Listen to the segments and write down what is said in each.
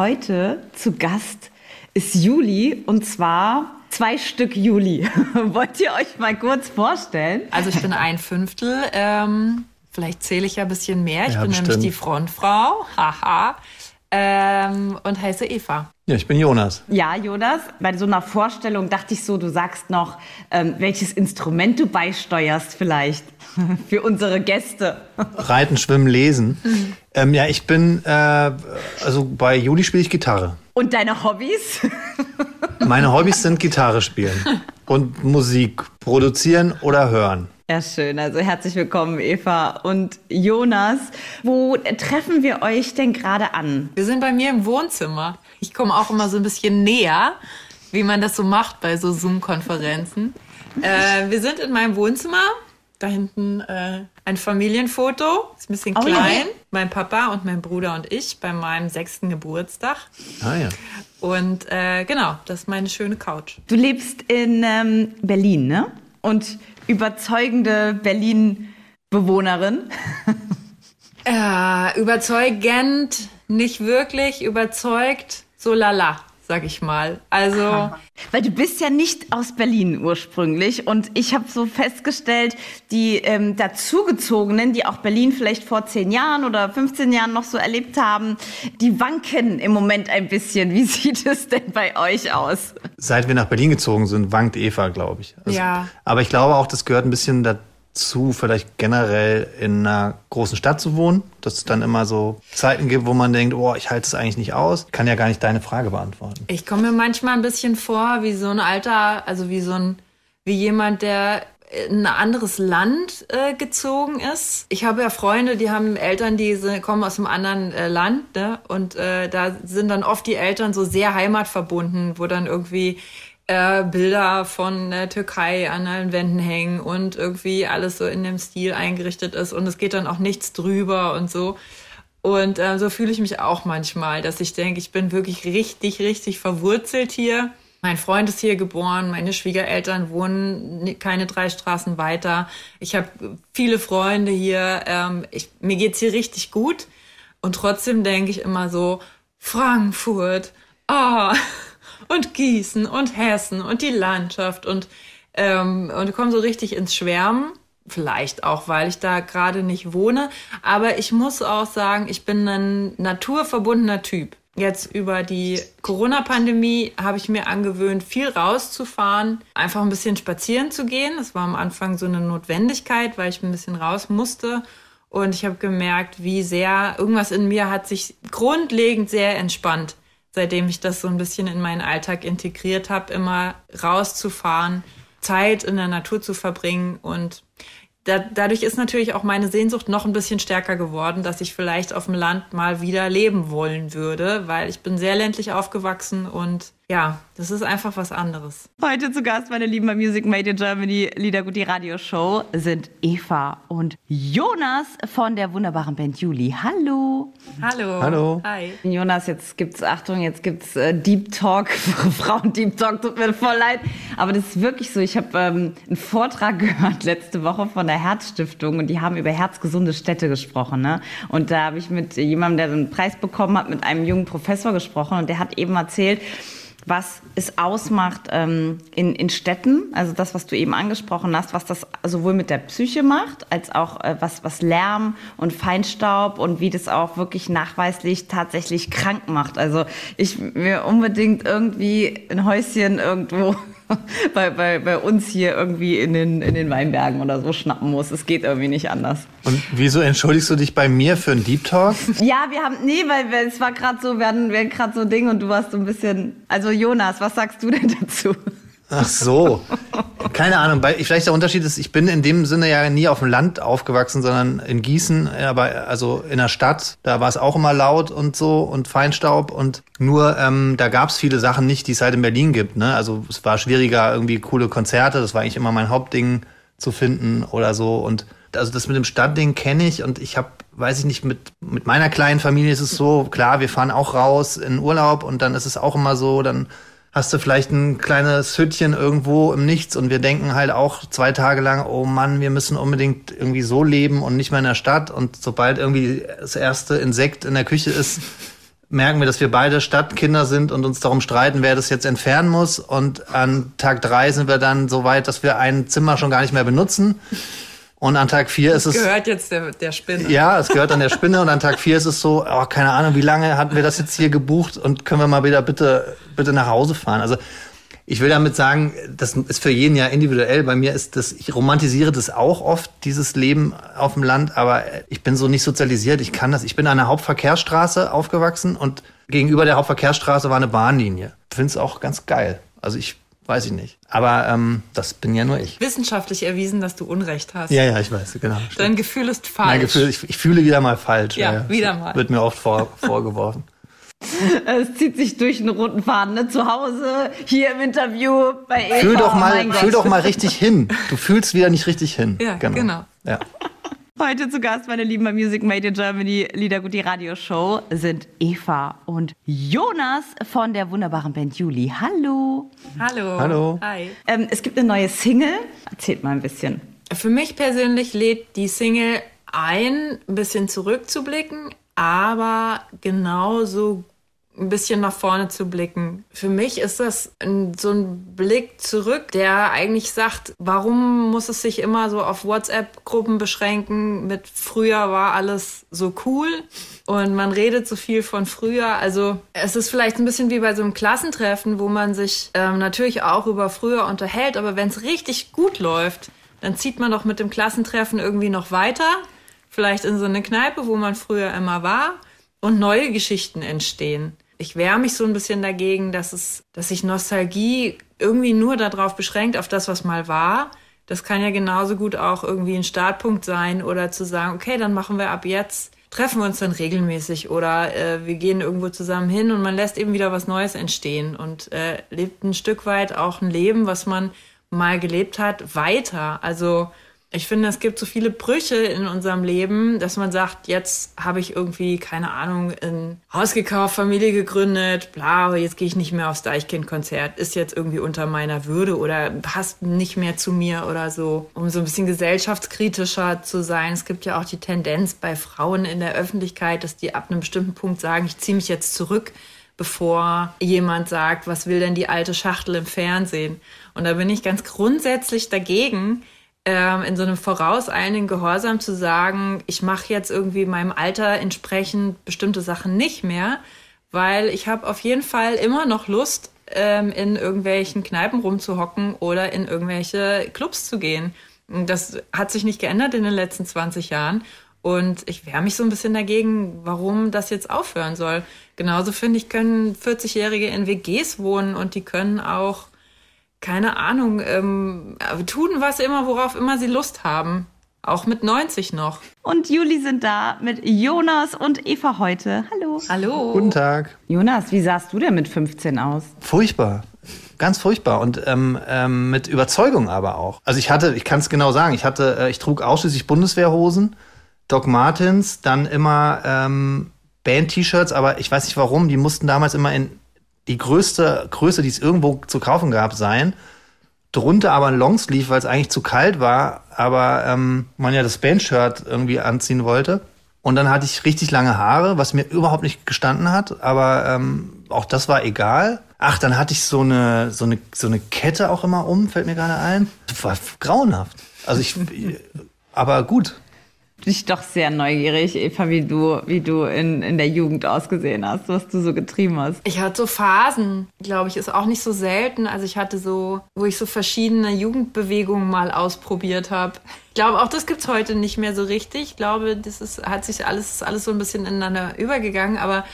Heute zu Gast ist Juli und zwar zwei Stück Juli. Wollt ihr euch mal kurz vorstellen? Also ich bin ein Fünftel. Ähm, vielleicht zähle ich ja ein bisschen mehr. Ich Ja, bin bestimmt. nämlich die Frontfrau. Haha. Ähm, und heiße Eva. Ja, ich bin Jonas. Ja, Jonas, bei so einer Vorstellung dachte ich so, du sagst noch, ähm, welches Instrument du beisteuerst vielleicht für unsere Gäste. Reiten, Schwimmen, Lesen. Ähm, ja, ich bin, äh, also bei Juli spiele ich Gitarre. Und deine Hobbys? Meine Hobbys sind Gitarre spielen und Musik produzieren oder hören. Ja, schön. Also herzlich willkommen, Eva und Jonas. Wo treffen wir euch denn gerade an? Wir sind bei mir im Wohnzimmer. Ich komme auch immer so ein bisschen näher, wie man das so macht bei so Zoom-Konferenzen. Äh, wir sind in meinem Wohnzimmer. Da hinten äh, ein Familienfoto. Ist ein bisschen Oh ja. klein. Mein Papa und mein Bruder und ich bei meinem sechsten Geburtstag. Ah ja. Und äh, genau, das ist meine schöne Couch. Du lebst in ähm, Berlin, ne? Und überzeugende Berlin-Bewohnerin. Äh, überzeugend, nicht wirklich überzeugt, so lala, sag ich mal. Also, Weil du bist ja nicht aus Berlin ursprünglich und ich habe so festgestellt, die ähm, dazugezogenen, die auch Berlin vielleicht vor 10 Jahren oder 15 Jahren noch so erlebt haben, die wanken im Moment ein bisschen. Wie sieht es denn bei euch aus? Seit wir nach Berlin gezogen sind, wankt Eva, glaube ich. Also, Ja. Aber ich glaube auch, das gehört ein bisschen dazu, vielleicht generell in einer großen Stadt zu wohnen, dass es dann immer so Zeiten gibt, wo man denkt, oh, ich halte es eigentlich nicht aus. Kann ja gar nicht deine Frage beantworten. ich komme mir manchmal ein bisschen vor wie so ein alter, also wie so ein, wie jemand, der in ein anderes Land äh, gezogen ist. Ich habe ja Freunde, die haben Eltern, die sind, kommen aus einem anderen äh, Land, ne? Und äh, da sind dann oft die Eltern so sehr heimatverbunden, wo dann irgendwie äh, Bilder von der Türkei an den Wänden hängen und irgendwie alles so in dem Stil eingerichtet ist und es geht dann auch nichts drüber und so. Und äh, so fühle ich mich auch manchmal, dass ich denke, ich bin wirklich richtig, richtig verwurzelt hier. Mein Freund ist hier geboren, meine Schwiegereltern wohnen keine drei Straßen weiter. Ich habe viele Freunde hier. Ähm, ich, mir geht's hier richtig gut. Und trotzdem denke ich immer so, Frankfurt, ah, und Gießen und Hessen und die Landschaft und, ähm, und komme so richtig ins Schwärmen. Vielleicht auch, weil ich da gerade nicht wohne. Aber ich muss auch sagen, ich bin ein naturverbundener Typ. Jetzt über die Corona-Pandemie habe ich mir angewöhnt, viel rauszufahren, einfach ein bisschen spazieren zu gehen. Das war am Anfang so eine Notwendigkeit, weil ich ein bisschen raus musste. Und ich habe gemerkt, wie sehr irgendwas in mir hat sich grundlegend sehr entspannt, seitdem ich das so ein bisschen in meinen Alltag integriert habe, immer rauszufahren, Zeit in der Natur zu verbringen. Und da, dadurch ist natürlich auch meine Sehnsucht noch ein bisschen stärker geworden, dass ich vielleicht auf dem Land mal wieder leben wollen würde, weil ich bin sehr ländlich aufgewachsen und ja, das ist einfach was anderes. Heute zu Gast, meine Lieben, bei Music Made in Germany, Liedergut, die Radioshow, sind Eva und Jonas von der wunderbaren Band Juli. Hallo. Hallo. Hallo. Hi. Jonas, jetzt gibt's, Achtung, jetzt gibt's äh, Deep Talk, Frauen Deep Talk, tut mir voll leid. Aber das ist wirklich so. Ich habe ähm, einen Vortrag gehört letzte Woche von der Herzstiftung und die haben über herzgesunde Städte gesprochen. Ne? Und da habe ich mit jemandem, der so einen Preis bekommen hat, mit einem jungen Professor gesprochen und der hat eben erzählt, was es ausmacht ähm, in, in Städten, also das, was du eben angesprochen hast, was das sowohl mit der Psyche macht, als auch äh, was, was Lärm und Feinstaub und wie das auch wirklich nachweislich tatsächlich krank macht. Also ich mir unbedingt irgendwie ein Häuschen irgendwo bei, bei, bei uns hier irgendwie in den, in den Weinbergen oder so schnappen muss. Es geht irgendwie nicht anders. Und wieso entschuldigst du dich bei mir für einen Deep Talk? Ja, wir haben, nee, weil es war gerade so, wir hatten, wir hatten gerade so ein Ding und du warst so ein bisschen, also Jonas, was sagst du denn dazu? Ach so. Keine Ahnung. Vielleicht der Unterschied ist, ich bin in dem Sinne ja nie auf dem Land aufgewachsen, sondern in Gießen, aber also in der Stadt. Da war es auch immer laut und so und Feinstaub. Und nur ähm, da gab es viele Sachen nicht, die es halt in Berlin gibt. Ne? Also es war schwieriger, irgendwie coole Konzerte. Das war eigentlich immer mein Hauptding zu finden oder so. Und also das mit dem Stadtding kenne ich und ich habe, weiß ich nicht, mit, mit meiner kleinen Familie ist es so, klar, wir fahren auch raus in Urlaub und dann ist es auch immer so, dann hast du vielleicht ein kleines Hüttchen irgendwo im Nichts und wir denken halt auch zwei Tage lang, oh Mann, wir müssen unbedingt irgendwie so leben und nicht mehr in der Stadt und sobald irgendwie das erste Insekt in der Küche ist, merken wir, dass wir beide Stadtkinder sind und uns darum streiten, wer das jetzt entfernen muss. Und an Tag drei sind wir dann so weit, dass wir ein Zimmer schon gar nicht mehr benutzen. Und an Tag vier ist es. Gehört jetzt der, der Spinne. Ja, es gehört an der Spinne. Und an Tag vier ist es so, oh, keine Ahnung, wie lange hatten wir das jetzt hier gebucht und können wir mal wieder bitte, bitte nach Hause fahren? Also, ich will damit sagen, das ist für jeden ja individuell. Bei mir ist das, ich romantisiere das auch oft, dieses Leben auf dem Land, aber ich bin so nicht sozialisiert. Ich kann das. Ich bin an einer Hauptverkehrsstraße aufgewachsen und gegenüber der Hauptverkehrsstraße war eine Bahnlinie. Ich finde es auch ganz geil. Also ich weiß ich nicht. Aber ähm, das bin ja nur ich. Wissenschaftlich erwiesen, dass du Unrecht hast. Ja, ja, ich weiß, genau. Dein stimmt. Gefühl ist falsch. Mein Gefühl, ich, ich fühle wieder mal falsch. Ja, ja wieder mal. Wird mir oft vor, vorgeworfen. Es zieht sich durch einen roten Faden, ne? Zu Hause, hier im Interview bei Eva. Fühl doch mal, oh fühl doch mal richtig hin. Du fühlst wieder nicht richtig hin. Ja, genau. genau. Ja. Heute zu Gast, meine Lieben, bei Music Made in Germany, Liedergut, die Radioshow, sind Eva und Jonas von der wunderbaren Band Juli. Hallo. Hallo. Hallo. Hi. Ähm, es gibt eine neue Single. Erzählt mal ein bisschen. Für mich persönlich lädt die Single ein, ein bisschen zurückzublicken, aber genauso ein bisschen nach vorne zu blicken. Für mich ist das ein, so ein Blick zurück, der eigentlich sagt, warum muss es sich immer so auf WhatsApp-Gruppen beschränken? Mit früher war alles so cool und man redet so viel von früher. Also es ist vielleicht ein bisschen wie bei so einem Klassentreffen, wo man sich ähm, natürlich auch über früher unterhält, aber wenn es richtig gut läuft, dann zieht man doch mit dem Klassentreffen irgendwie noch weiter. Vielleicht in so eine Kneipe, wo man früher immer war und neue Geschichten entstehen. Ich wehre mich so ein bisschen dagegen, dass es, dass sich Nostalgie irgendwie nur darauf beschränkt, auf das, was mal war. Das kann ja genauso gut auch irgendwie ein Startpunkt sein oder zu sagen, okay, dann machen wir ab jetzt, treffen wir uns dann regelmäßig oder äh, wir gehen irgendwo zusammen hin und man lässt eben wieder was Neues entstehen und äh, lebt ein Stück weit auch ein Leben, was man mal gelebt hat, weiter. Also ich finde, es gibt so viele Brüche in unserem Leben, dass man sagt, jetzt habe ich irgendwie, keine Ahnung, ein Haus gekauft, Familie gegründet, bla, aber jetzt gehe ich nicht mehr aufs Deichkind-Konzert, ist jetzt irgendwie unter meiner Würde oder passt nicht mehr zu mir oder so, um so ein bisschen gesellschaftskritischer zu sein. Es gibt ja auch die Tendenz bei Frauen in der Öffentlichkeit, dass die ab einem bestimmten Punkt sagen, ich ziehe mich jetzt zurück bevor jemand sagt, was will denn die alte Schachtel im Fernsehen? Und da bin ich ganz grundsätzlich dagegen, ähm, in so einem vorauseilenden Gehorsam zu sagen, ich mache jetzt irgendwie meinem Alter entsprechend bestimmte Sachen nicht mehr, weil ich habe auf jeden Fall immer noch Lust, ähm, in irgendwelchen Kneipen rumzuhocken oder in irgendwelche Clubs zu gehen. Das hat sich nicht geändert in den letzten 20 Jahren. Und ich wehre mich so ein bisschen dagegen, warum das jetzt aufhören soll. Genauso finde ich, können 40-Jährige in WGs wohnen und die können auch keine Ahnung, ähm, tun was immer, worauf immer sie Lust haben. Auch mit 90 noch. Und Juli sind da mit Jonas und Eva heute. Hallo. Hallo. Guten Tag. Jonas, wie sahst du denn mit 15 aus? Furchtbar. Ganz furchtbar und ähm, ähm, mit Überzeugung aber auch. Also ich hatte, ich kann es genau sagen, ich hatte, äh, ich trug ausschließlich Bundeswehrhosen, Doc Martens, dann immer ähm, Band-T-Shirts, aber ich weiß nicht warum, die mussten damals immer in die größte Größe, die es irgendwo zu kaufen gab, sein. Drunter aber ein Longsleeve, weil es eigentlich zu kalt war, aber ähm, man ja das Bandshirt irgendwie anziehen wollte. Und dann hatte ich richtig lange Haare, was mir überhaupt nicht gestanden hat, aber ähm, auch das war egal. Ach, dann hatte ich so eine, so eine, so eine Kette auch immer um, fällt mir gerade ein. Das war grauenhaft. Also ich, aber gut ich doch sehr neugierig, Eva, wie du, wie du in, in der Jugend ausgesehen hast, was du so getrieben hast. Ich hatte so Phasen, glaube ich, ist auch nicht so selten. Also ich hatte so, wo ich so verschiedene Jugendbewegungen mal ausprobiert habe. Ich glaube, auch das gibt es heute nicht mehr so richtig. Ich glaube, das ist, hat sich alles, alles so ein bisschen ineinander übergegangen. Aber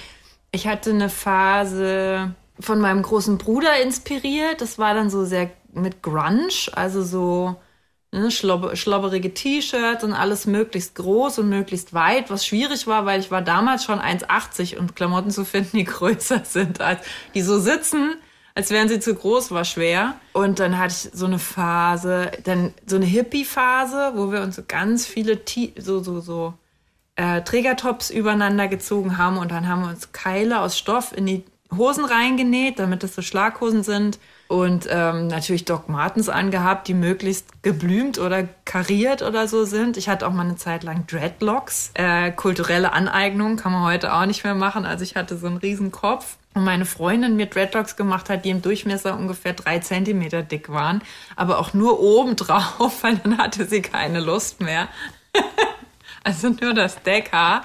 ich hatte eine Phase von meinem großen Bruder inspiriert. Das war dann so sehr mit Grunge, also so ne, schlob schlobberige T-Shirts und alles möglichst groß und möglichst weit, was schwierig war, weil ich war damals schon 1,80 und Klamotten zu finden, die größer sind, als die so sitzen, als wären sie zu groß, war schwer. Und dann hatte ich so eine Phase, dann so eine Hippie-Phase, wo wir uns so ganz viele T so, so, so äh, Trägertops übereinander gezogen haben und dann haben wir uns Keile aus Stoff in die Hosen reingenäht, damit es so Schlaghosen sind. Und ähm, natürlich Doc Martens angehabt, die möglichst geblümt oder kariert oder so sind. Ich hatte auch mal eine Zeit lang Dreadlocks. Äh, kulturelle Aneignung kann man heute auch nicht mehr machen. Also ich hatte so einen riesen Kopf. Und meine Freundin mir Dreadlocks gemacht hat, die im Durchmesser ungefähr drei Zentimeter dick waren. Aber auch nur oben drauf, weil dann hatte sie keine Lust mehr. also nur das Deckhaar.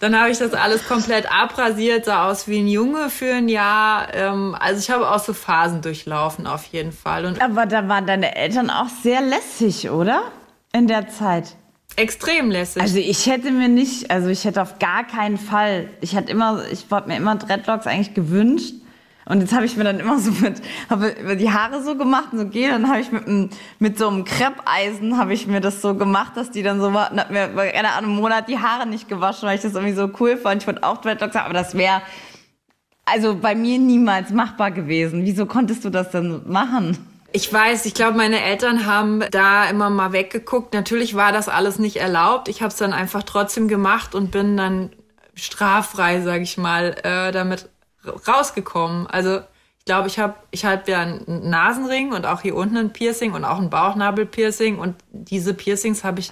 Dann habe ich das alles komplett abrasiert, sah aus wie ein Junge für ein Jahr. Ähm, also ich habe auch so Phasen durchlaufen auf jeden Fall. Und Aber da waren deine Eltern auch sehr lässig, oder? In der Zeit. Extrem lässig. Also ich hätte mir nicht, also ich hätte auf gar keinen Fall, ich hatte immer, ich wollte mir immer Dreadlocks eigentlich gewünscht. Und jetzt habe ich mir dann immer so mit, habe die Haare so gemacht und so gehen, dann habe ich mit, mit so einem Kreppeisen habe ich mir das so gemacht, dass die dann so war, und hab mir, keine Ahnung, einen Monat die Haare nicht gewaschen, weil ich das irgendwie so cool fand. Ich wollte auch Dreadlocks haben, aber das wäre, also bei mir niemals machbar gewesen. Wieso konntest du das denn machen? Ich weiß, ich glaube, meine Eltern haben da immer mal weggeguckt. Natürlich war das alles nicht erlaubt. Ich habe es dann einfach trotzdem gemacht und bin dann straffrei, sage ich mal, äh, damit rausgekommen. Also ich glaube, ich habe ich hab ja einen Nasenring und auch hier unten ein Piercing und auch ein Bauchnabelpiercing und diese Piercings habe ich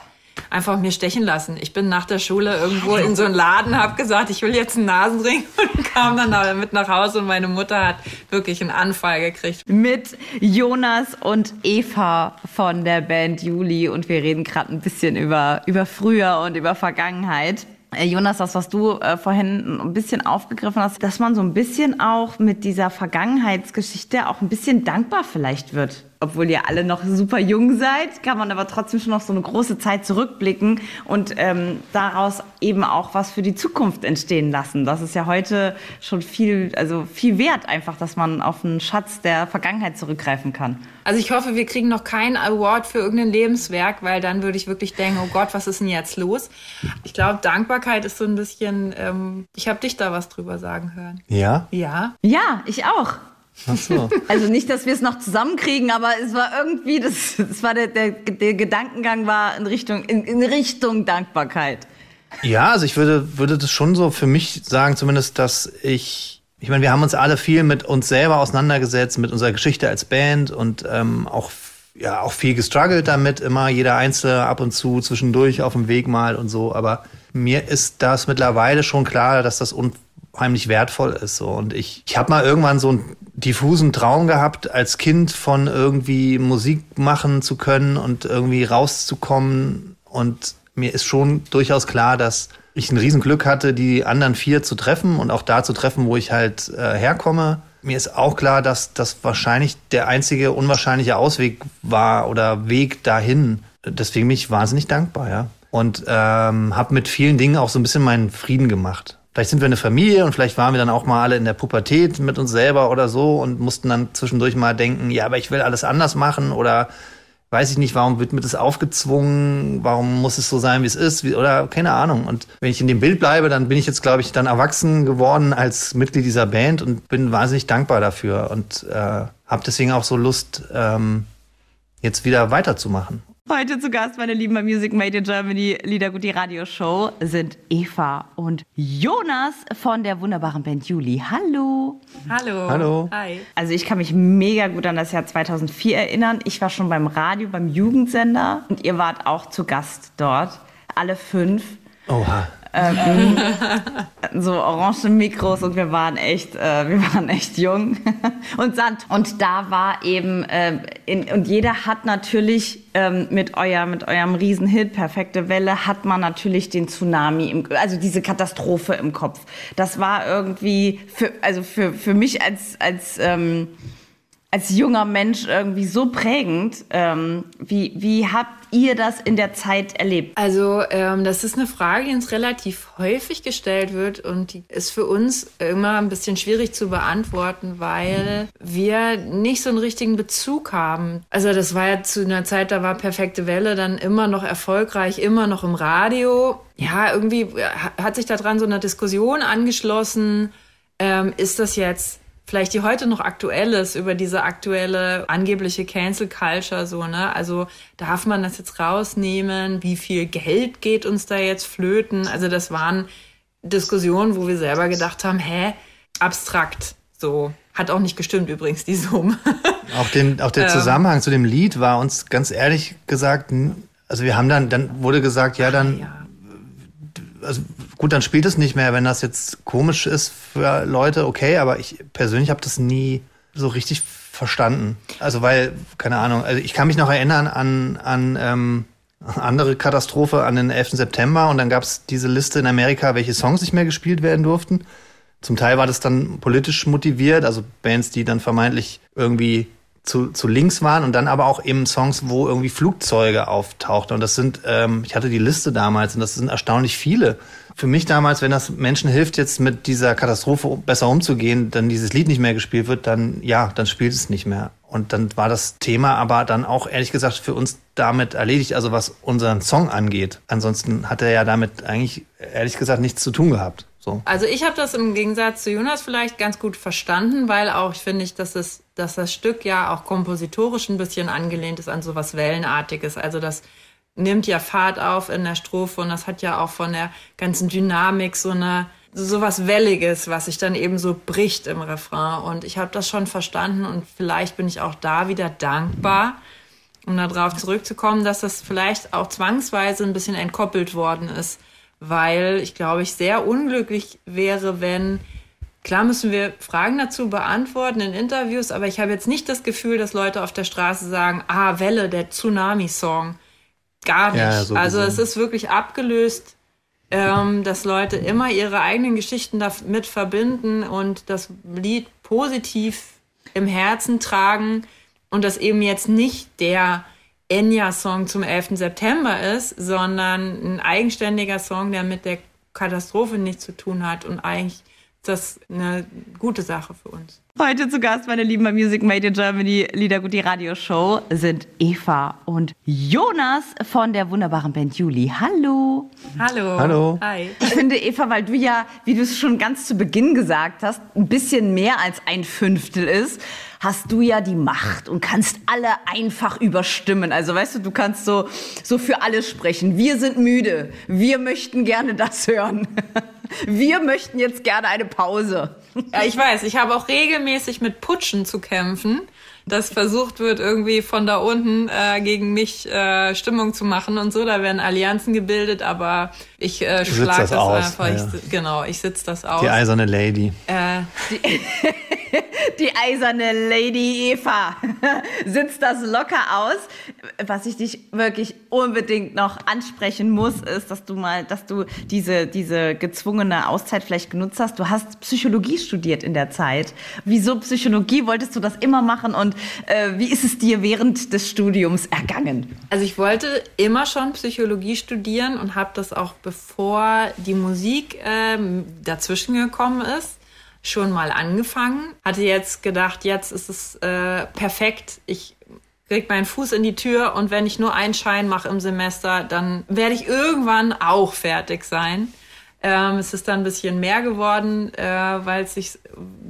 einfach mir stechen lassen. Ich bin nach der Schule irgendwo in so einen Laden, habe gesagt, ich will jetzt einen Nasenring und kam dann damit nach Hause und meine Mutter hat wirklich einen Anfall gekriegt. Mit Jonas und Eva von der Band Juli und wir reden gerade ein bisschen über, über früher und über Vergangenheit. Äh, Jonas, das, was du äh, vorhin ein bisschen aufgegriffen hast, dass man so ein bisschen auch mit dieser Vergangenheitsgeschichte auch ein bisschen dankbar vielleicht wird obwohl ihr alle noch super jung seid, kann man aber trotzdem schon noch so eine große Zeit zurückblicken und ähm, daraus eben auch was für die Zukunft entstehen lassen. Das ist ja heute schon viel, also viel wert einfach, dass man auf einen Schatz der Vergangenheit zurückgreifen kann. Also ich hoffe, wir kriegen noch keinen Award für irgendein Lebenswerk, weil dann würde ich wirklich denken, oh Gott, was ist denn jetzt los? Ich glaube, Dankbarkeit ist so ein bisschen, ähm, ich habe dich da was drüber sagen hören. Ja? Ja. Ja, ich auch. Ach so. Also nicht, dass wir es noch zusammenkriegen, aber es war irgendwie, das, das war der, der, der Gedankengang war in Richtung, in, in Richtung Dankbarkeit. Ja, also ich würde, würde das schon so für mich sagen, zumindest, dass ich, ich meine, wir haben uns alle viel mit uns selber auseinandergesetzt, mit unserer Geschichte als Band und ähm, auch, ja, auch viel gestruggelt damit, immer jeder Einzelne ab und zu zwischendurch auf dem Weg mal und so. Aber mir ist das mittlerweile schon klar, dass das unheimlich wertvoll ist. So. Und ich, ich habe mal irgendwann so ein diffusen Traum gehabt, als Kind von irgendwie Musik machen zu können und irgendwie rauszukommen. Und mir ist schon durchaus klar, dass ich ein Riesenglück hatte, die anderen vier zu treffen und auch da zu treffen, wo ich halt äh, herkomme. Mir ist auch klar, dass das wahrscheinlich der einzige unwahrscheinliche Ausweg war oder Weg dahin. Deswegen bin ich wahnsinnig dankbar, ja. Und ähm, habe mit vielen Dingen auch so ein bisschen meinen Frieden gemacht. Vielleicht sind wir eine Familie und vielleicht waren wir dann auch mal alle in der Pubertät mit uns selber oder so und mussten dann zwischendurch mal denken, ja, aber ich will alles anders machen oder weiß ich nicht, warum wird mir das aufgezwungen, warum muss es so sein, wie es ist, wie, oder keine Ahnung. Und wenn ich in dem Bild bleibe, dann bin ich jetzt, glaube ich, dann erwachsen geworden als Mitglied dieser Band und bin wahnsinnig dankbar dafür und äh, habe deswegen auch so Lust, ähm, jetzt wieder weiterzumachen. Heute zu Gast, meine Lieben, bei Music Made in Germany, Liedergut, die Radioshow, sind Eva und Jonas von der wunderbaren Band Juli. Hallo. Hallo. Hallo. Hi. Also ich kann mich mega gut an das Jahr 2004 erinnern. Ich war schon beim Radio, beim Jugendsender und ihr wart auch zu Gast dort. Alle fünf. Oha. Ähm, so orange Mikros und wir waren echt, äh, wir waren echt jung und Sand. Und da war eben, äh, in, und jeder hat natürlich ähm, mit, euer, mit eurem Riesenhit Perfekte Welle, hat man natürlich den Tsunami, im, also diese Katastrophe im Kopf. Das war irgendwie, für, also für, für mich als, als ähm, als junger Mensch irgendwie so prägend. Ähm, wie, wie habt ihr das in der Zeit erlebt? Also ähm, das ist eine Frage, die uns relativ häufig gestellt wird und die ist für uns immer ein bisschen schwierig zu beantworten, weil wir nicht so einen richtigen Bezug haben. Also das war ja zu einer Zeit, da war Perfekte Welle dann immer noch erfolgreich, immer noch im Radio. Ja, irgendwie hat sich daran so eine Diskussion angeschlossen. Ähm, ist das jetzt vielleicht die heute noch aktuell ist über diese aktuelle angebliche Cancel Culture so, ne? Also darf man das jetzt rausnehmen? Wie viel Geld geht uns da jetzt flöten? Also das waren Diskussionen, wo wir selber gedacht haben, hä, abstrakt. So. Hat auch nicht gestimmt übrigens, die Summe. Auch, den, auch der ähm. Zusammenhang zu dem Lied war uns ganz ehrlich gesagt, also wir haben dann, dann wurde gesagt, ja, dann, also gut, dann spielt es nicht mehr, wenn das jetzt komisch ist für Leute, okay, aber ich persönlich habe das nie so richtig verstanden. Also weil, keine Ahnung, also ich kann mich noch erinnern an, an ähm, andere Katastrophe an den 11. September und dann gab es diese Liste in Amerika, welche Songs nicht mehr gespielt werden durften. Zum Teil war das dann politisch motiviert, also Bands, die dann vermeintlich irgendwie zu, zu links waren und dann aber auch eben Songs, wo irgendwie Flugzeuge auftauchten. Und das sind, ähm, ich hatte die Liste damals und das sind erstaunlich viele. Für mich damals, wenn das Menschen hilft, jetzt mit dieser Katastrophe besser umzugehen, dann dieses Lied nicht mehr gespielt wird, dann ja, dann spielt es nicht mehr. Und dann war das Thema aber dann auch ehrlich gesagt für uns damit erledigt, also was unseren Song angeht. Ansonsten hat er ja damit eigentlich ehrlich gesagt nichts zu tun gehabt. So. Also ich habe das im Gegensatz zu Jonas vielleicht ganz gut verstanden, weil auch ich finde, dass, es, dass das Stück ja auch kompositorisch ein bisschen angelehnt ist an so was Wellenartiges. Also das nimmt ja Fahrt auf in der Strophe und das hat ja auch von der ganzen Dynamik so eine so was Welliges, was sich dann eben so bricht im Refrain. Und ich habe das schon verstanden und vielleicht bin ich auch da wieder dankbar, um darauf zurückzukommen, dass das vielleicht auch zwangsweise ein bisschen entkoppelt worden ist weil ich glaube, ich sehr unglücklich wäre, wenn Klar müssen wir Fragen dazu beantworten in Interviews, aber ich habe jetzt nicht das Gefühl, dass Leute auf der Straße sagen, ah, Welle, der Tsunami-Song. Gar nicht. Ja, so also es ist wirklich abgelöst, ähm, dass Leute immer ihre eigenen Geschichten damit verbinden und das Lied positiv im Herzen tragen und das eben jetzt nicht der Enya-Song zum 11. September ist, sondern ein eigenständiger Song, der mit der Katastrophe nichts zu tun hat und eigentlich das eine gute Sache für uns. Heute zu Gast, meine Lieben, bei Music Made in Germany Liedergut, die Radioshow, sind Eva und Jonas von der wunderbaren Band Juli. Hallo. Hallo. Hallo. Hi. Ich finde, Eva, weil du ja, wie du es schon ganz zu Beginn gesagt hast, ein bisschen mehr als ein Fünftel ist, hast du ja die Macht und kannst alle einfach überstimmen. Also weißt du, du kannst so, so für alle sprechen. Wir sind müde. Wir möchten gerne das hören. Wir möchten jetzt gerne eine Pause. Ja, ich weiß, ich habe auch regelmäßig mit Putschen zu kämpfen, dass versucht wird, irgendwie von da unten äh, gegen mich äh, Stimmung zu machen und so. Da werden Allianzen gebildet, aber ich äh, schlage das, das einfach. Ja. Ich, genau, ich sitze das aus. Die eiserne Lady. Äh, die die eiserne Lady Eva sitzt das locker aus. Was ich dich wirklich unbedingt noch ansprechen muss, ist, dass du mal, dass du diese, diese gezwungene Auszeit vielleicht genutzt hast. Du hast Psychologie studiert in der Zeit. Wieso Psychologie? Wolltest du das immer machen? Und äh, wie ist es dir während des Studiums ergangen? Also ich wollte immer schon Psychologie studieren und habe das auch bevor die Musik äh, dazwischen gekommen ist schon mal angefangen. Hatte jetzt gedacht, jetzt ist es äh, perfekt. Ich krieg meinen Fuß in die Tür und wenn ich nur einen Schein mache im Semester, dann werde ich irgendwann auch fertig sein. Ähm, es ist dann ein bisschen mehr geworden, äh, weil es sich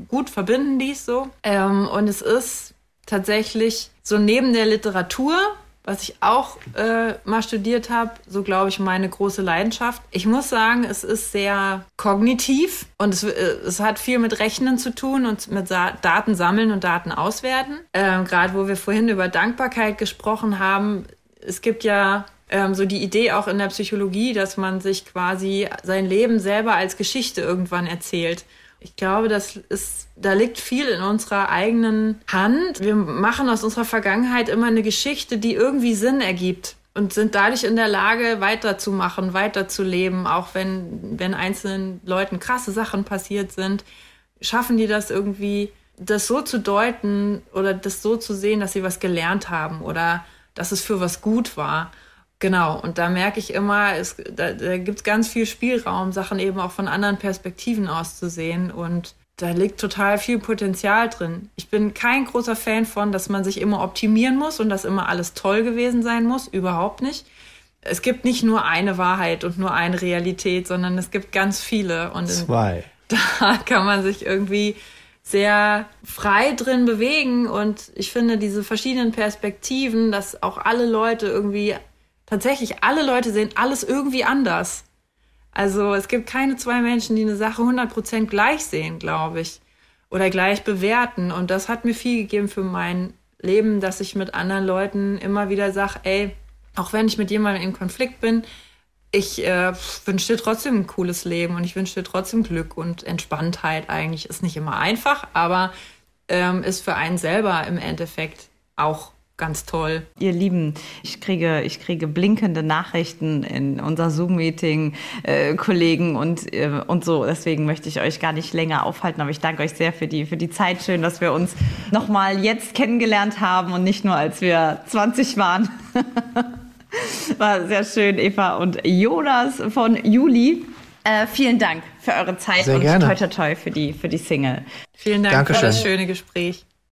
gut verbinden ließ so. Ähm, und es ist tatsächlich so neben der Literatur was ich auch äh, mal studiert habe, so glaube ich meine große Leidenschaft. Ich muss sagen, es ist sehr kognitiv und es, äh, es hat viel mit Rechnen zu tun und mit Sa Daten sammeln und Daten auswerten. Ähm, Gerade wo wir vorhin über Dankbarkeit gesprochen haben, es gibt ja ähm, so die Idee auch in der Psychologie, dass man sich quasi sein Leben selber als Geschichte irgendwann erzählt. Ich glaube, das ist, da liegt viel in unserer eigenen Hand. Wir machen aus unserer Vergangenheit immer eine Geschichte, die irgendwie Sinn ergibt und sind dadurch in der Lage, weiterzumachen, weiterzuleben, auch wenn, wenn einzelnen Leuten krasse Sachen passiert sind, schaffen die das irgendwie, das so zu deuten oder das so zu sehen, dass sie was gelernt haben oder dass es für was gut war. Genau, und da merke ich immer, es, da, da gibt es ganz viel Spielraum, Sachen eben auch von anderen Perspektiven aus zu sehen. Und da liegt total viel Potenzial drin. Ich bin kein großer Fan von, dass man sich immer optimieren muss und dass immer alles toll gewesen sein muss. Überhaupt nicht. Es gibt nicht nur eine Wahrheit und nur eine Realität, sondern es gibt ganz viele. Und Zwei. Da kann man sich irgendwie sehr frei drin bewegen. Und ich finde diese verschiedenen Perspektiven, dass auch alle Leute irgendwie tatsächlich alle Leute sehen alles irgendwie anders. Also es gibt keine zwei Menschen, die eine Sache 100% gleich sehen, glaube ich, oder gleich bewerten. Und das hat mir viel gegeben für mein Leben, dass ich mit anderen Leuten immer wieder sage, ey, auch wenn ich mit jemandem in Konflikt bin, ich äh, wünsche dir trotzdem ein cooles Leben und ich wünsche dir trotzdem Glück und Entspanntheit. Eigentlich ist nicht immer einfach, aber ähm, ist für einen selber im Endeffekt auch ganz toll. Ihr Lieben, ich kriege, ich kriege blinkende Nachrichten in unser Zoom-Meeting, äh, Kollegen und, äh, und so. Deswegen möchte ich euch gar nicht länger aufhalten, aber ich danke euch sehr für die, für die Zeit. Schön, dass wir uns nochmal jetzt kennengelernt haben und nicht nur als wir 20 waren. War sehr schön, Eva und Jonas von Juli. Äh, vielen Dank für eure Zeit Sehr und gerne. toi toi toi für die, für die Single. Vielen Dank Dankeschön. für das schöne Gespräch.